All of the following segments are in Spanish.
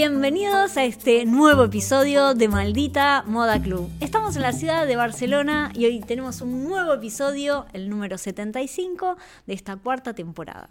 Bienvenidos a este nuevo episodio de Maldita Moda Club. Estamos en la ciudad de Barcelona y hoy tenemos un nuevo episodio, el número 75 de esta cuarta temporada.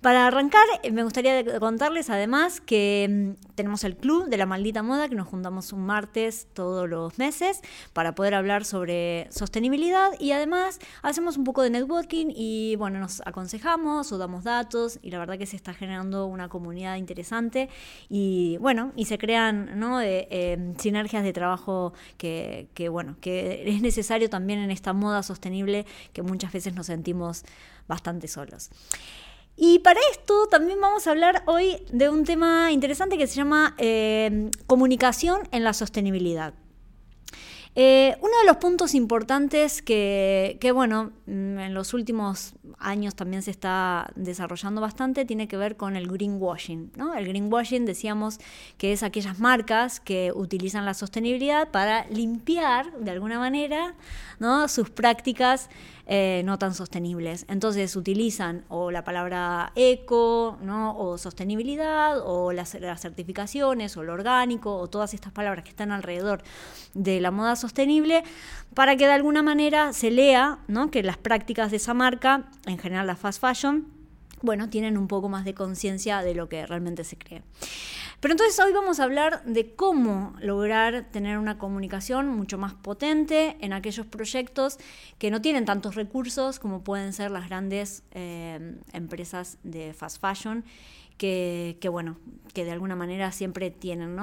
Para arrancar, eh, me gustaría contarles además que mm, tenemos el club de la maldita moda, que nos juntamos un martes todos los meses para poder hablar sobre sostenibilidad y además hacemos un poco de networking y bueno, nos aconsejamos o damos datos y la verdad que se está generando una comunidad interesante y bueno, y se crean ¿no? Eh, sinergias de trabajo que bueno, que es necesario también en esta moda sostenible que muchas veces nos sentimos bastante solos. Y para esto también vamos a hablar hoy de un tema interesante que se llama eh, comunicación en la sostenibilidad. Eh, uno de los puntos importantes que, bueno, mm, en los últimos años también se está desarrollando bastante tiene que ver con el greenwashing. ¿no? El greenwashing decíamos que es aquellas marcas que utilizan la sostenibilidad para limpiar de alguna manera ¿no? sus prácticas eh, no tan sostenibles. Entonces utilizan o la palabra eco, ¿no? o sostenibilidad, o las, certificaciones, o lo orgánico, o todas estas palabras que están alrededor de la moda sostenible, para que de alguna manera se lea ¿no? que las prácticas de esa marca, en general la fast fashion, bueno, tienen un poco más de conciencia de lo que realmente se cree. Pero entonces hoy vamos a hablar de cómo lograr tener una comunicación mucho más potente en aquellos proyectos que no tienen tantos recursos como pueden ser las grandes eh, empresas de fast fashion. Que, bueno, que de alguna manera siempre tienen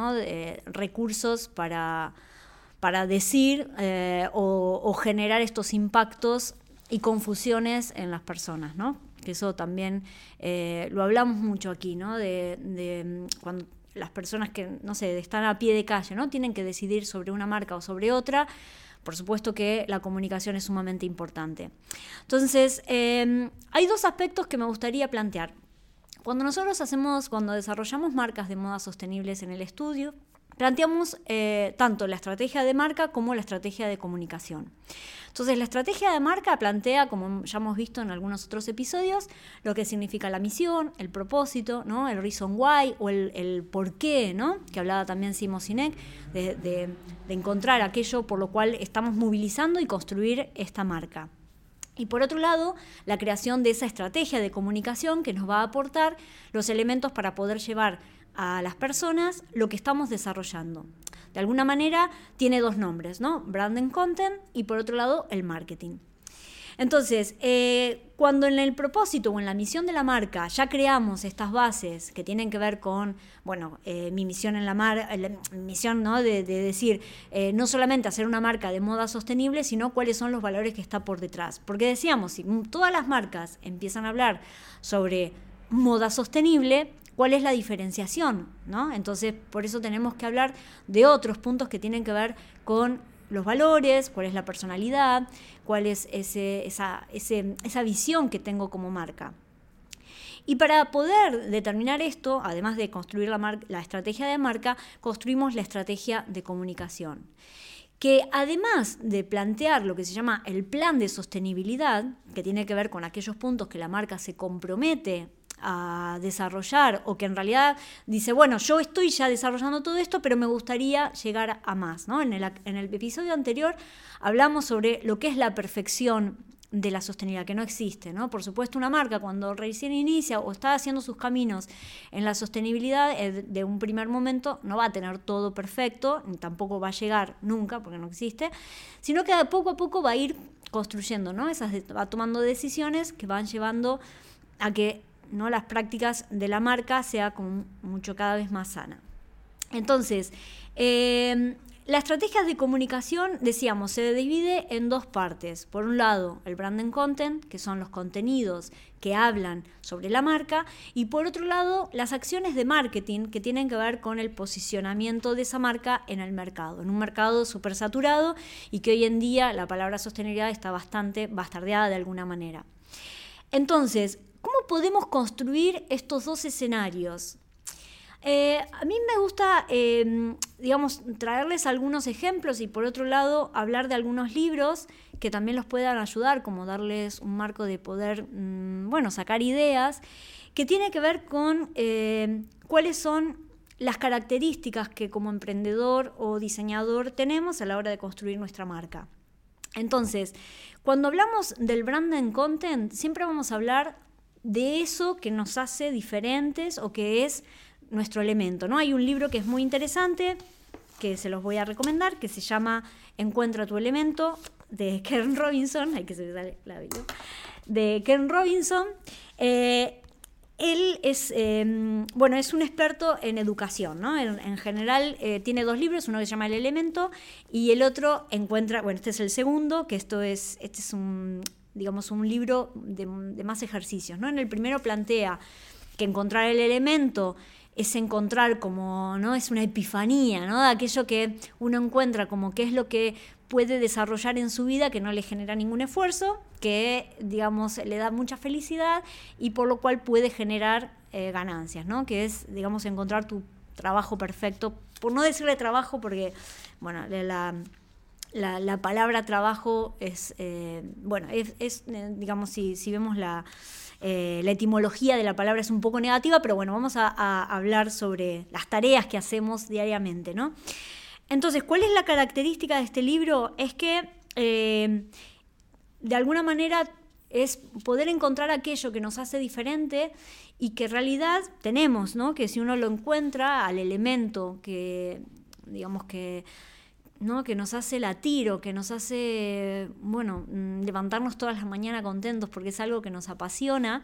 recursos para, para decir eh, o, generar estos impactos y confusiones en las personas, ¿no? Que eso también eh, lo hablamos mucho aquí, ¿no? De, de cuando las personas que, no sé, están a pie de calle, ¿no? Tienen que decidir sobre una marca o sobre otra. Por supuesto que la comunicación es sumamente importante. Entonces, em, hay dos aspectos que me gustaría plantear. Cuando nosotros hacemos, cuando desarrollamos marcas de moda sostenibles en el estudio, planteamos eh, tanto la estrategia de marca como la estrategia de comunicación. Entonces, la estrategia de marca plantea, como ya hemos visto en algunos otros episodios, lo que significa la misión, el propósito, ¿no? el reason why o el, por qué, ¿no? que hablaba también Simo Sinek, de, de encontrar aquello por lo cual estamos movilizando y construir esta marca. Y por otro lado, la creación de esa estrategia de comunicación que nos va a aportar los elementos para poder llevar a las personas lo que estamos desarrollando. De alguna manera tiene dos nombres, ¿no? Brand Content y por otro lado el marketing. Entonces, eh, cuando en el propósito o en la misión de la marca ya creamos estas bases que tienen que ver con, bueno, eh, mi misión en la marca, misión ¿no? de, decir, eh, no solamente hacer una marca de moda sostenible, sino cuáles son los valores que está por detrás. Porque decíamos, si todas las marcas empiezan a hablar sobre moda sostenible, cuál es la diferenciación, ¿no? Entonces, por eso tenemos que hablar de otros puntos que tienen que ver con los valores, cuál es la personalidad, cuál es ese, esa, esa visión que tengo como marca. Y para poder determinar esto, además de construir la, la estrategia de marca, construimos la estrategia de comunicación que además de plantear lo que se llama el plan de sostenibilidad, que tiene que ver con aquellos puntos que la marca se compromete a desarrollar o que en realidad dice, bueno, yo estoy ya desarrollando todo esto, pero me gustaría llegar a más. ¿no? En, el, en el episodio anterior hablamos sobre lo que es la perfección de la sostenibilidad, que no existe, ¿no? Por supuesto, una marca cuando recién inicia o está haciendo sus caminos en la sostenibilidad, eh, de un primer momento no va a tener todo perfecto, ni tampoco va a llegar nunca, porque no existe, sino que poco a poco va a ir construyendo, ¿no? Esas, va tomando decisiones que van llevando a que ¿no? las prácticas de la marca sea como mucho cada vez más sana. Entonces, em, la estrategia de comunicación, decíamos, se divide en dos partes. Por un lado, el branding content, que son los contenidos que hablan sobre la marca, y por otro lado, las acciones de marketing que tienen que ver con el posicionamiento de esa marca en el mercado, en un mercado súper saturado y que hoy en día la palabra sostenibilidad está bastante bastardeada de alguna manera. Entonces, ¿cómo podemos construir estos dos escenarios? Eh, a mí me gusta, em, digamos, traerles algunos ejemplos y por otro lado hablar de algunos libros que también los puedan ayudar, como darles un marco de poder, mm, bueno, sacar ideas, que tiene que ver con em, cuáles son las características que como emprendedor o diseñador tenemos a la hora de construir nuestra marca. Entonces, cuando hablamos del branding content, siempre vamos a hablar de eso que nos hace diferentes o que es nuestro elemento. ¿no? Hay un libro que es muy interesante, que se los voy a recomendar, que se llama Encuentra tu elemento, de Ken Robinson, hay que se sale la video, de Ken Robinson. Eh, él es, em, bueno, es un experto en educación, ¿no? En, general eh, tiene dos libros, uno que se llama El Elemento y el otro encuentra, bueno, este es el segundo, que esto es, este es un, digamos, un libro de, más ejercicios, ¿no? En el primero plantea que encontrar el elemento es encontrar como, ¿no? Es una epifanía, ¿no? Aquello que uno encuentra como qué es lo que puede desarrollar en su vida que no le genera ningún esfuerzo, que, digamos, le da mucha felicidad y por lo cual puede generar eh, ganancias, ¿no? Que es, digamos, encontrar tu trabajo perfecto, por no decirle trabajo porque, bueno, la, la, palabra trabajo es, eh, bueno, es, eh, digamos, si, si vemos la eh, la etimología de la palabra es un poco negativa, pero bueno, vamos a, hablar sobre las tareas que hacemos diariamente, ¿no? Entonces, ¿cuál es la característica de este libro? Es que de alguna manera es poder encontrar aquello que nos hace diferente y que en realidad tenemos, ¿no? Que si uno lo encuentra al elemento que, digamos que ¿no? que nos hace latir o que nos hace, bueno, mm, levantarnos todas las mañanas contentos porque es algo que nos apasiona,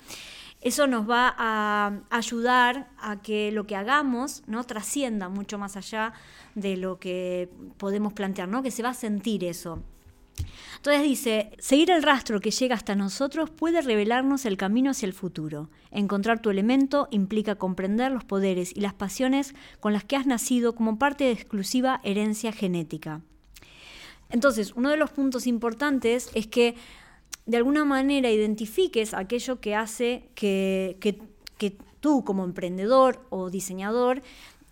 eso nos va a ayudar a que lo que hagamos no trascienda mucho más allá de lo que podemos plantear, ¿no? que se va a sentir eso. Entonces dice, seguir el rastro que llega hasta nosotros puede revelarnos el camino hacia el futuro. Encontrar tu elemento implica comprender los poderes y las pasiones con las que has nacido como parte de exclusiva herencia genética. Entonces, uno de los puntos importantes es que de alguna manera identifiques aquello que hace que, tú como emprendedor o diseñador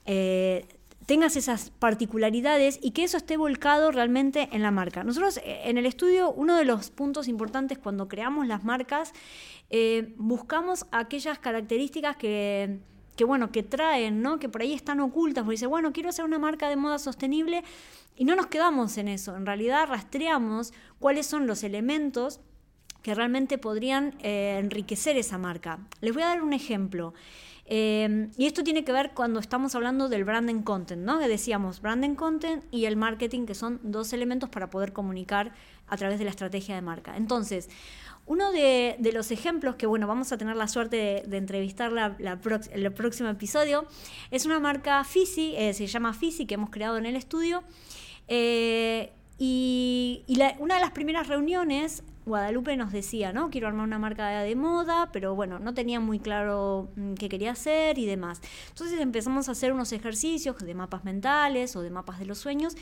eh, tengas esas particularidades y que eso esté volcado realmente en la marca. Nosotros eh, en el estudio, uno de los puntos importantes cuando creamos las marcas, eh, buscamos aquellas características que, bueno, que traen, ¿no? que por ahí están ocultas, porque dice, bueno, quiero hacer una marca de moda sostenible y no nos quedamos en eso, en realidad rastreamos cuáles son los elementos que realmente podrían eh, enriquecer esa marca. Les voy a dar un ejemplo. Em, y esto tiene que ver cuando estamos hablando del branding content, ¿no? Que decíamos branding content y el marketing, que son dos elementos para poder comunicar a través de la estrategia de marca. Entonces, uno de, los ejemplos que, bueno, vamos a tener la suerte de, entrevistar la, el próximo episodio, es una marca Fisi, eh, se llama Fisi, que hemos creado en el estudio. Eh, y, una de las primeras reuniones Guadalupe nos decía, ¿no? Quiero armar una marca de moda, pero bueno, no tenía muy claro mm, qué quería hacer y demás. Entonces empezamos a hacer unos ejercicios de mapas mentales o de mapas de los sueños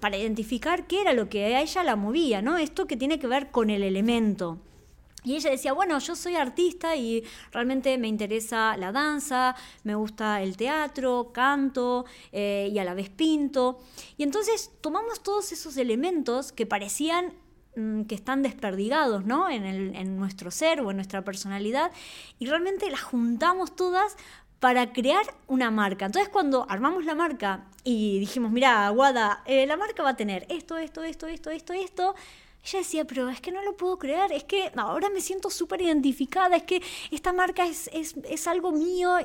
para identificar qué era lo que a ella la movía, ¿no? Esto que tiene que ver con el elemento. Y ella decía, bueno, yo soy artista y realmente me interesa la danza, me gusta el teatro, canto eh, y a la vez pinto. Y entonces tomamos todos esos elementos que parecían Mm, que están desperdigados ¿no? en, en nuestro ser o en nuestra personalidad y realmente las juntamos todas para crear una marca. Entonces cuando armamos la marca y dijimos, mira, Guada, eh, la marca va a tener esto, esto, esto, esto, esto, esto, ella decía, pero es que no lo puedo creer, es que ahora me siento súper identificada, es que esta marca es, es, es, algo mío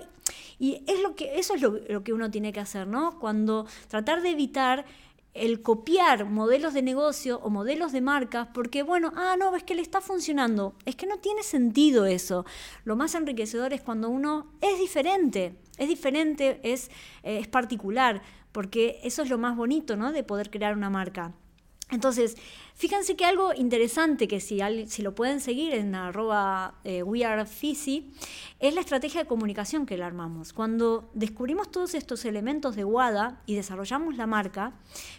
y es lo que, eso es lo, que uno tiene que hacer, ¿no? Cuando tratar de evitar el copiar modelos de negocio o modelos de marcas porque, bueno, ah, no, es que le está funcionando. Es que no tiene sentido eso. Lo más enriquecedor es cuando uno es diferente, es diferente, es, eh, es particular. porque eso es lo más bonito, ¿no? De poder crear una marca. Entonces, fíjense que algo interesante que si, lo pueden seguir en arroba eh, es la estrategia de comunicación que le armamos. Cuando descubrimos todos estos elementos de WADA y desarrollamos la marca,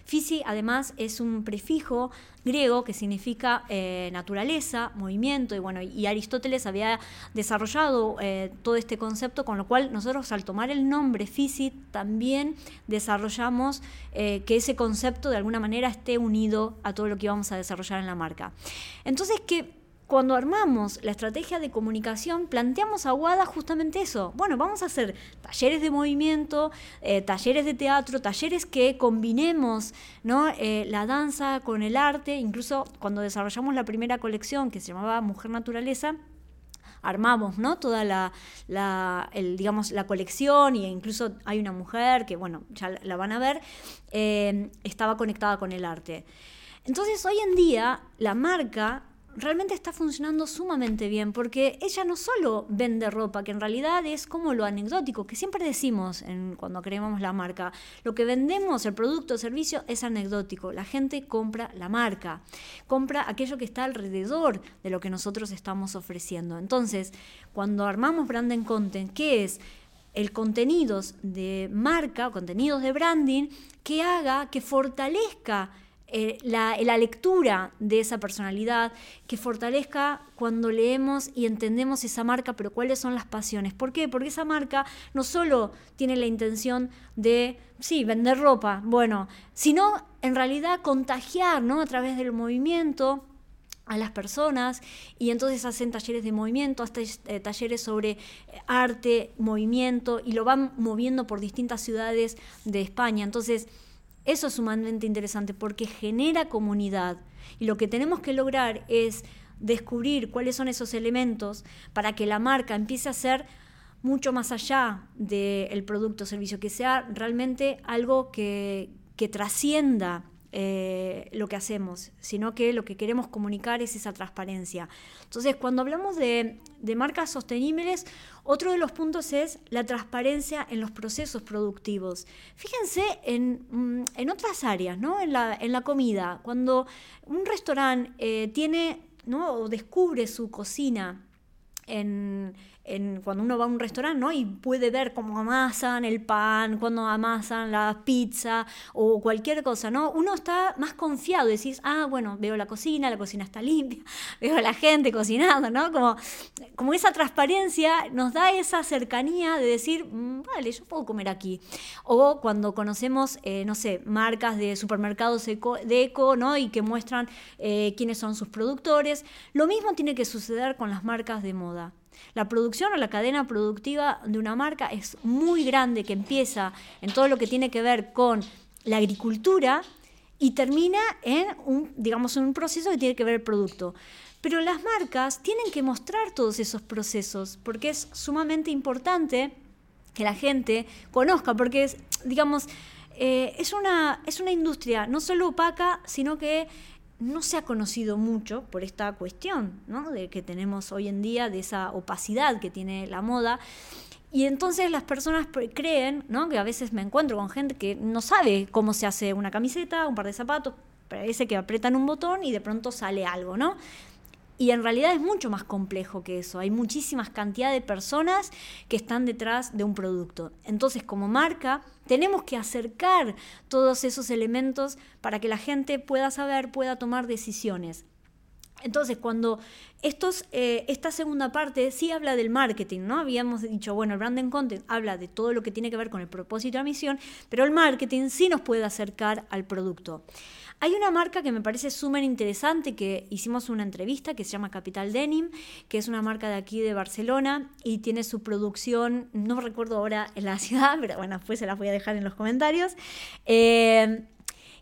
Fisi además es un prefijo griego que significa eh, naturaleza, movimiento, y bueno, y Aristóteles había desarrollado eh, todo este concepto, con lo cual nosotros al tomar el nombre Fisi también desarrollamos eh, que ese concepto de alguna manera esté unido a todo lo que a desarrollar en la marca. Entonces, que cuando armamos la estrategia de comunicación, planteamos a WADA justamente eso. Bueno, vamos a hacer talleres de movimiento, eh, talleres de teatro, talleres que combinemos. Eh, la danza con el arte. Incluso cuando desarrollamos la primera colección que se llamaba Mujer Naturaleza, armamos toda la, la colección e incluso hay una mujer que, bueno, ya la van a ver, eh, estaba conectada con el arte. Entonces, hoy en día, la marca realmente está funcionando sumamente bien porque ella no solo vende ropa, que en realidad es como lo anecdótico, que siempre decimos cuando creamos la marca, lo que vendemos, el producto o servicio, es anecdótico. La gente compra la marca, compra aquello que está alrededor de lo que nosotros estamos ofreciendo. Entonces, cuando armamos branding content, ¿qué es? el contenidos de marca, contenidos de branding, que haga, que fortalezca eh, la, lectura de esa personalidad, que fortalezca cuando leemos y entendemos esa marca, pero cuáles son las pasiones. ¿Por qué? Porque esa marca no solo tiene la intención de, sí, vender ropa, bueno, sino en realidad contagiar, ¿no? A través del movimiento a las personas y entonces hacen talleres de movimiento, hasta eh, talleres sobre eh, arte, movimiento y lo van moviendo por distintas ciudades de España. Entonces, eso es sumamente interesante porque genera comunidad. Y lo que tenemos que lograr es descubrir cuáles son esos elementos para que la marca empiece a ser mucho más allá del producto o servicio, que sea realmente algo que, que trascienda eh, lo que hacemos, sino que lo que queremos comunicar es esa transparencia. Entonces, cuando hablamos de, marcas sostenibles, otro de los puntos es la transparencia en los procesos productivos. Fíjense en, mm, otras áreas, ¿no? en, la, en la comida. Cuando un restaurante eh, tiene ¿no? o descubre su cocina en, cuando uno va a un restaurante, ¿no? Y puede ver cómo amasan el pan, cuando amasan la pizza o cualquier cosa, ¿no? Uno está más confiado, decís, ah, bueno, veo la cocina, la cocina está limpia, veo a la gente cocinando, ¿no? Como, como esa transparencia nos da esa cercanía de decir, mm, vale, yo puedo comer aquí. O cuando conocemos, eh, no sé, marcas de supermercados eco, de eco, ¿no? Y que muestran eh, quiénes son sus productores. Lo mismo tiene que suceder con las marcas de moda. La producción o la cadena productiva de una marca es muy grande, que empieza en todo lo que tiene que ver con la agricultura y termina en un, digamos, en un proceso que tiene que ver el producto. Pero las marcas tienen que mostrar todos esos procesos porque es sumamente importante que la gente conozca, porque es, digamos, eh, es, una, es una industria no solo opaca, sino que no se ha conocido mucho por esta cuestión ¿no? de que tenemos hoy en día, de esa opacidad que tiene la moda. Y entonces las personas creen, ¿no? que a veces me encuentro con gente que no sabe cómo se hace una camiseta, un par de zapatos, parece que apretan un botón y de pronto sale algo, ¿no? Y en realidad es mucho más complejo que eso. Hay muchísimas cantidades de personas que están detrás de un producto. Entonces, como marca, tenemos que acercar todos esos elementos para que la gente pueda saber, pueda tomar decisiones. Entonces, cuando estos, eh, esta segunda parte sí habla del marketing, ¿no? Habíamos dicho, bueno, el branding content habla de todo lo que tiene que ver con el propósito y la misión, pero el marketing sí nos puede acercar al producto. Hay una marca que me parece súper interesante, que hicimos una entrevista, que se llama Capital Denim, que es una marca de aquí de Barcelona y tiene su producción, no recuerdo ahora en la ciudad, pero bueno, después se las voy a dejar en los comentarios. Eh,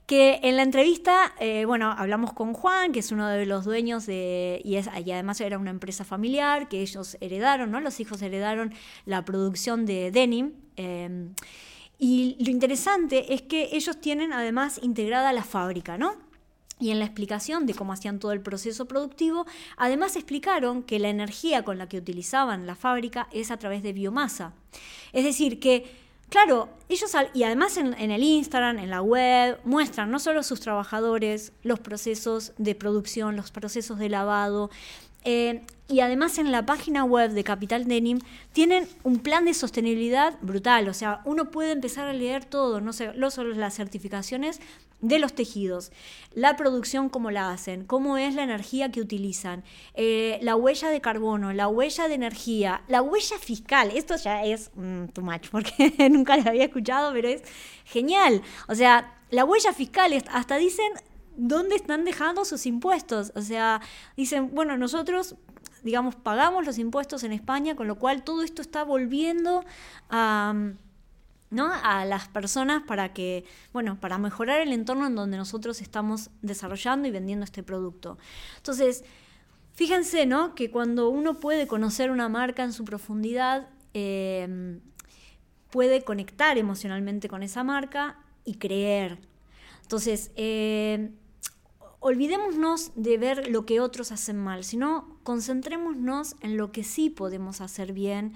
que en la entrevista, eh, bueno, hablamos con Juan, que es uno de los dueños de, y, es, y además era una empresa familiar, que ellos heredaron, ¿no? Los hijos heredaron la producción de denim. Eh, y lo interesante es que ellos tienen además integrada la fábrica, ¿no? Y en la explicación de cómo hacían todo el proceso productivo, además explicaron que la energía con la que utilizaban la fábrica es a través de biomasa. Es decir, que Claro, ellos, y además en, el Instagram, en la web, muestran no solo sus trabajadores, los procesos de producción, los procesos de lavado, eh, y además en la página web de Capital Denim tienen un plan de sostenibilidad brutal. O sea, uno puede empezar a leer todo, no, sé, no solo las certificaciones de los tejidos, la producción, cómo la hacen, cómo es la energía que utilizan, eh, la huella de carbono, la huella de energía, la huella fiscal. Esto ya es mm, too much porque nunca lo había escuchado, pero es genial. O sea, la huella fiscal, hasta dicen dónde están dejando sus impuestos. O sea, dicen, bueno, nosotros digamos, pagamos los impuestos en España, con lo cual todo esto está volviendo a, ¿no? a las personas para que, bueno, para mejorar el entorno en donde nosotros estamos desarrollando y vendiendo este producto. Entonces, fíjense, ¿no? Que cuando uno puede conocer una marca en su profundidad, eh, puede conectar emocionalmente con esa marca y creer. Entonces, eh, olvidémonos de ver lo que otros hacen mal, sino concentrémonos en lo que sí podemos hacer bien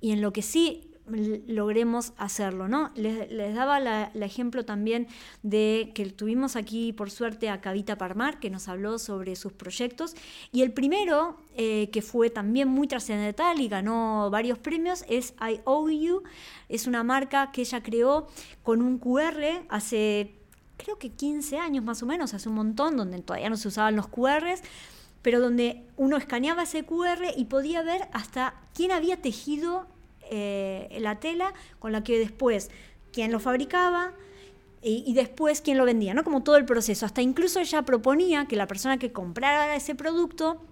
y en lo que sí logremos hacerlo, ¿no? Les, daba el ejemplo también de que tuvimos aquí, por suerte, a Cavita Parmar, que nos habló sobre sus proyectos, y el primero, eh, que fue también muy trascendental y ganó varios premios, es I es una marca que ella creó con un QR hace creo que 15 años más o menos, hace un montón, donde todavía no se usaban los QRs, pero donde uno escaneaba ese QR y podía ver hasta quién había tejido eh, la tela con la que después, quién lo fabricaba, y, después quién lo vendía, ¿no? Como todo el proceso. Hasta incluso ella proponía que la persona que comprara ese producto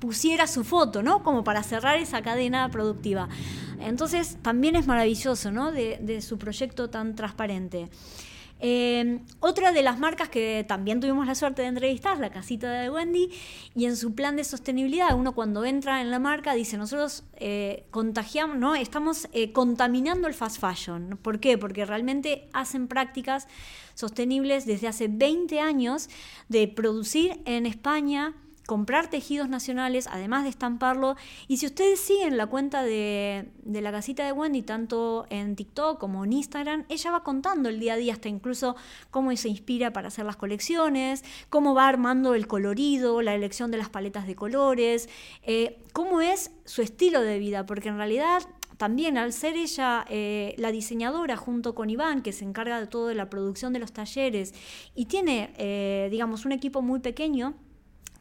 pusiera su foto, ¿no? Como para cerrar esa cadena productiva. Entonces, también es maravilloso, ¿no? de su proyecto tan transparente. Em, otra de las marcas que también tuvimos la suerte de entrevistar, la casita de Wendy, y en su plan de sostenibilidad, uno cuando entra en la marca dice, nosotros eh, contagiamos, ¿no? estamos eh, contaminando el fast fashion. ¿Por qué? Porque realmente hacen prácticas sostenibles desde hace 20 años de producir en España comprar tejidos nacionales, además de estamparlo. Y si ustedes siguen la cuenta de, la casita de Wendy, tanto en TikTok como en Instagram, ella va contando el día a día, hasta incluso cómo se inspira para hacer las colecciones, cómo va armando el colorido, la elección de las paletas de colores, eh, cómo es su estilo de vida, porque en realidad también al ser ella eh, la diseñadora junto con Iván, que se encarga de todo de la producción de los talleres, y tiene, eh, digamos, un equipo muy pequeño,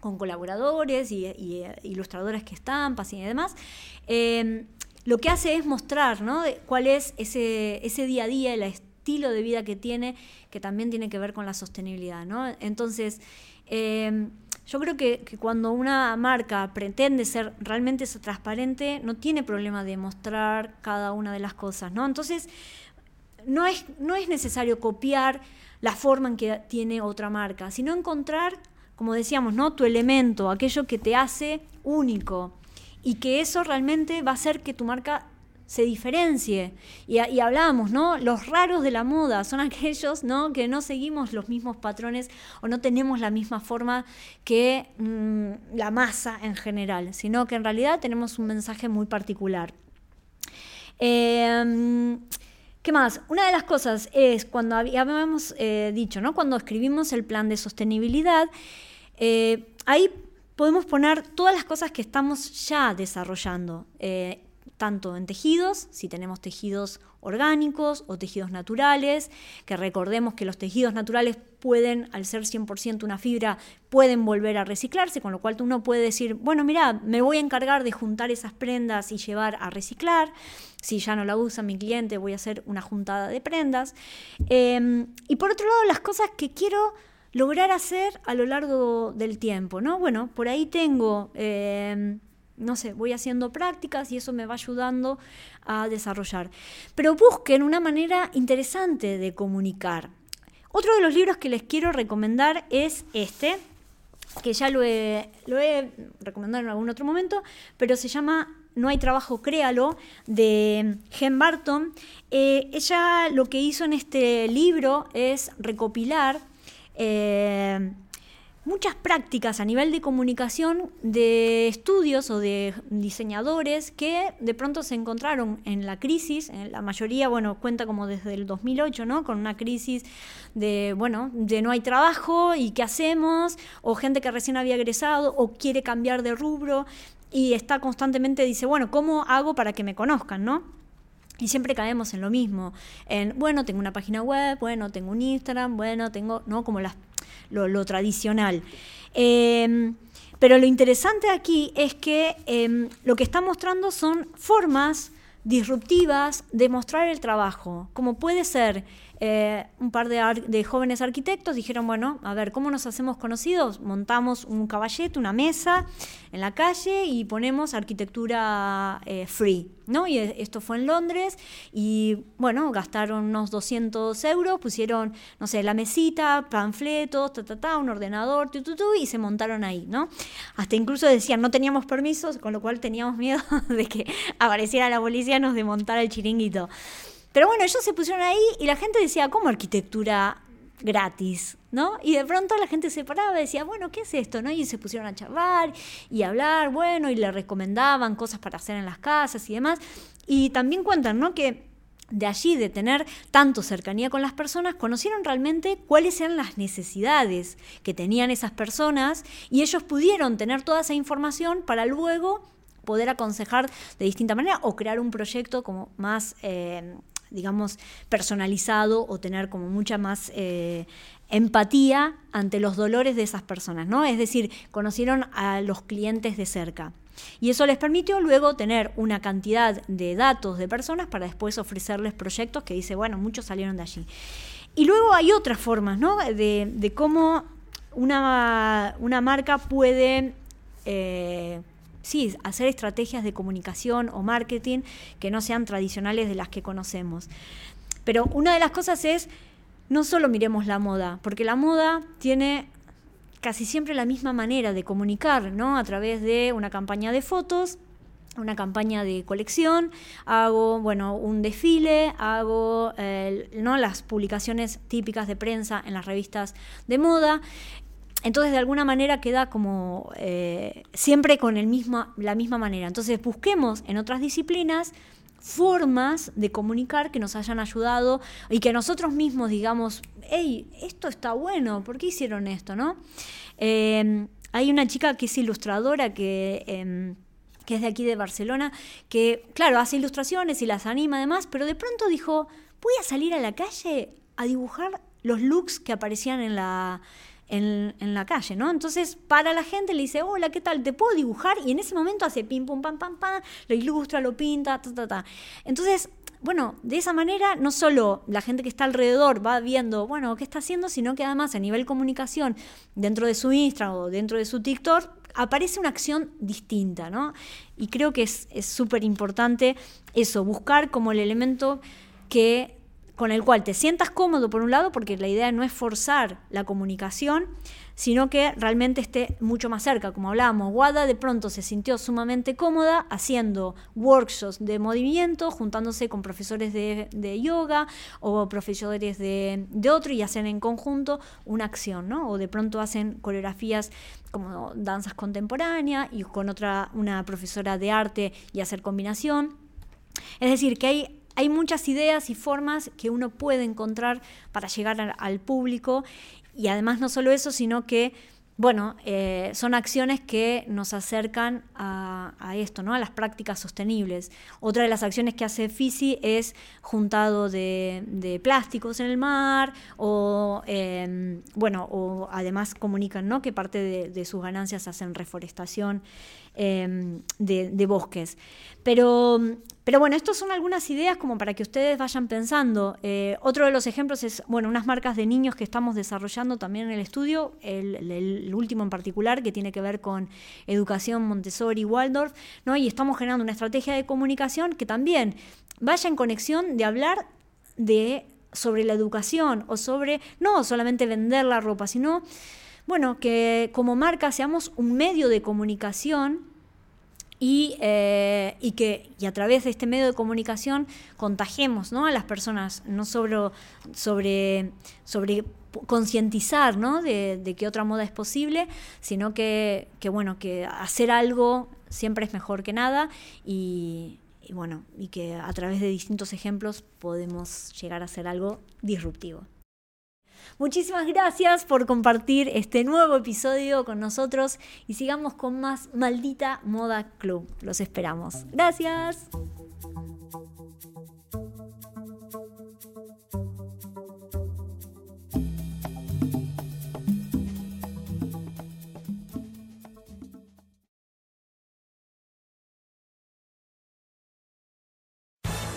con colaboradores y, eh, ilustradores que estampas y demás, em, lo que hace es mostrar ¿no? cuál es ese, ese día a día, el estilo de vida que tiene, que también tiene que ver con la sostenibilidad. ¿no? Entonces, em, yo creo que, cuando una marca pretende ser realmente transparente, no tiene problema de mostrar cada una de las cosas. ¿no? Entonces, no es, no es necesario copiar la forma en que tiene otra marca, sino encontrar como decíamos, ¿no? Tu elemento, aquello que te hace único y que eso realmente va a hacer que tu marca se diferencie. Y, hablábamos, ¿no? Los raros de la moda son aquellos, ¿no? Que no seguimos los mismos patrones o no tenemos la misma forma que mm, la masa en general, sino que en realidad tenemos un mensaje muy particular. Em, ¿Qué más? Una de las cosas es cuando habíamos eh, dicho, ¿no? Cuando escribimos el plan de sostenibilidad, eh, ahí podemos poner todas las cosas que estamos ya desarrollando, eh, tanto en tejidos, si tenemos tejidos orgánicos o tejidos naturales, que recordemos que los tejidos naturales pueden, al ser 100% una fibra, pueden volver a reciclarse, con lo cual uno puede decir, bueno, mira, me voy a encargar de juntar esas prendas y llevar a reciclar, si ya no la usa mi cliente, voy a hacer una juntada de prendas. Eh, y por otro lado, las cosas que quiero lograr hacer a lo largo del tiempo, ¿no? Bueno, por ahí tengo, em, no sé, voy haciendo prácticas y eso me va ayudando a desarrollar. Pero busquen una manera interesante de comunicar. Otro de los libros que les quiero recomendar es este, que ya lo he, recomendado en algún otro momento, pero se llama No hay trabajo, créalo, de Jen Barton. Eh, ella lo que hizo en este libro es recopilar eh, muchas prácticas a nivel de comunicación de estudios o de diseñadores que de pronto se encontraron en la crisis, en la mayoría, bueno, cuenta como desde el 2008, ¿no? Con una crisis de, bueno, de no hay trabajo y qué hacemos, o gente que recién había egresado o quiere cambiar de rubro y está constantemente, dice, bueno, ¿cómo hago para que me conozcan, ¿no? Y siempre caemos en lo mismo, en, bueno, tengo una página web, bueno, tengo un Instagram, bueno, tengo, ¿no? Como las lo, tradicional. Em, pero lo interesante aquí es que em, lo que está mostrando son formas disruptivas de mostrar el trabajo, como puede ser eh, un par de, jóvenes arquitectos dijeron, bueno, a ver, ¿cómo nos hacemos conocidos? Montamos un caballete, una mesa en la calle y ponemos arquitectura eh, free, ¿no? Y esto fue en Londres y, bueno, gastaron unos 200 euros, pusieron, no sé, la mesita, panfletos, ta, ta, ta, un ordenador, tu, tu, y se montaron ahí, ¿no? Hasta incluso decían, no teníamos permisos, con lo cual teníamos miedo de que apareciera la policía y nos desmontara el chiringuito. Pero bueno, ellos se pusieron ahí y la gente decía, ¿cómo arquitectura gratis? ¿No? Y de pronto la gente se paraba y decía, bueno, ¿qué es esto? ¿No? Y se pusieron a charlar y hablar, bueno, y le recomendaban cosas para hacer en las casas y demás. Y también cuentan, ¿no? Que de allí, de tener tanto cercanía con las personas, conocieron realmente cuáles eran las necesidades que tenían esas personas y ellos pudieron tener toda esa información para luego poder aconsejar de distinta manera o crear un proyecto como más eh, digamos, personalizado o tener como mucha más eh, empatía ante los dolores de esas personas, ¿no? Es decir, conocieron a los clientes de cerca. Y eso les permitió luego tener una cantidad de datos de personas para después ofrecerles proyectos que dice, bueno, muchos salieron de allí. Y luego hay otras formas, ¿no? De, cómo una, una, marca puede eh, sí, hacer estrategias de comunicación o marketing que no sean tradicionales de las que conocemos. Pero una de las cosas es, no solo miremos la moda, porque la moda tiene casi siempre la misma manera de comunicar, ¿no? A través de una campaña de fotos, una campaña de colección, hago bueno, un desfile, hago ¿no? las publicaciones típicas de prensa en las revistas de moda. Entonces, de alguna manera queda como eh, siempre con el mismo, la misma manera. Entonces, busquemos en otras disciplinas formas de comunicar que nos hayan ayudado y que nosotros mismos digamos, hey, esto está bueno, ¿por qué hicieron esto? ¿no? Em, hay una chica que es ilustradora que em, que es de aquí de Barcelona, que, claro, hace ilustraciones y las anima además, pero de pronto dijo, voy a salir a la calle a dibujar los looks que aparecían en la, en, la calle, ¿no? Entonces, para la gente le dice, hola, ¿qué tal? ¿Te puedo dibujar? Y en ese momento hace pim, pum, pam, pam, pam, lo ilustra, lo pinta, ta, ta, ta. Entonces, bueno, de esa manera no solo la gente que está alrededor va viendo, bueno, qué está haciendo, sino que además a nivel comunicación, dentro de su Instagram o dentro de su TikTok, aparece una acción distinta, ¿no? Y creo que es súper importante eso, buscar como el elemento que con el cual te sientas cómodo por un lado, porque la idea no es forzar la comunicación, sino que realmente esté mucho más cerca. Como hablábamos, Wada de pronto se sintió sumamente cómoda haciendo workshops de movimiento, juntándose con profesores de, yoga o profesores de, otro y hacen en conjunto una acción, ¿no? O de pronto hacen coreografías como danzas contemporáneas y con otra, una profesora de arte y hacer combinación. Es decir, que hay hay muchas ideas y formas que uno puede encontrar para llegar al, público y además no solo eso, sino que bueno, eh, son acciones que nos acercan a, esto, ¿no? a las prácticas sostenibles. Otra de las acciones que hace FISI es juntado de, plásticos en el mar, o em, bueno, o además comunican ¿no? que parte de, sus ganancias hacen reforestación em, de, bosques. Pero, pero bueno, estas son algunas ideas como para que ustedes vayan pensando. Eh, otro de los ejemplos es, bueno, unas marcas de niños que estamos desarrollando también en el estudio, el el último en particular, que tiene que ver con educación Montessori, Waldorf, ¿no? y estamos generando una estrategia de comunicación que también vaya en conexión de hablar de sobre la educación o sobre no solamente vender la ropa, sino bueno, que como marca seamos un medio de comunicación y, eh, que a través de este medio de comunicación contagiemos ¿no? a las personas, no solo sobre, concientizar ¿no? de, de, que otra moda es posible, sino que, que, bueno, que hacer algo siempre es mejor que nada y, y bueno, y que a través de distintos ejemplos podemos llegar a hacer algo disruptivo. Muchísimas gracias por compartir este nuevo episodio con nosotros y sigamos con más Maldita Moda Club. Los esperamos. Gracias.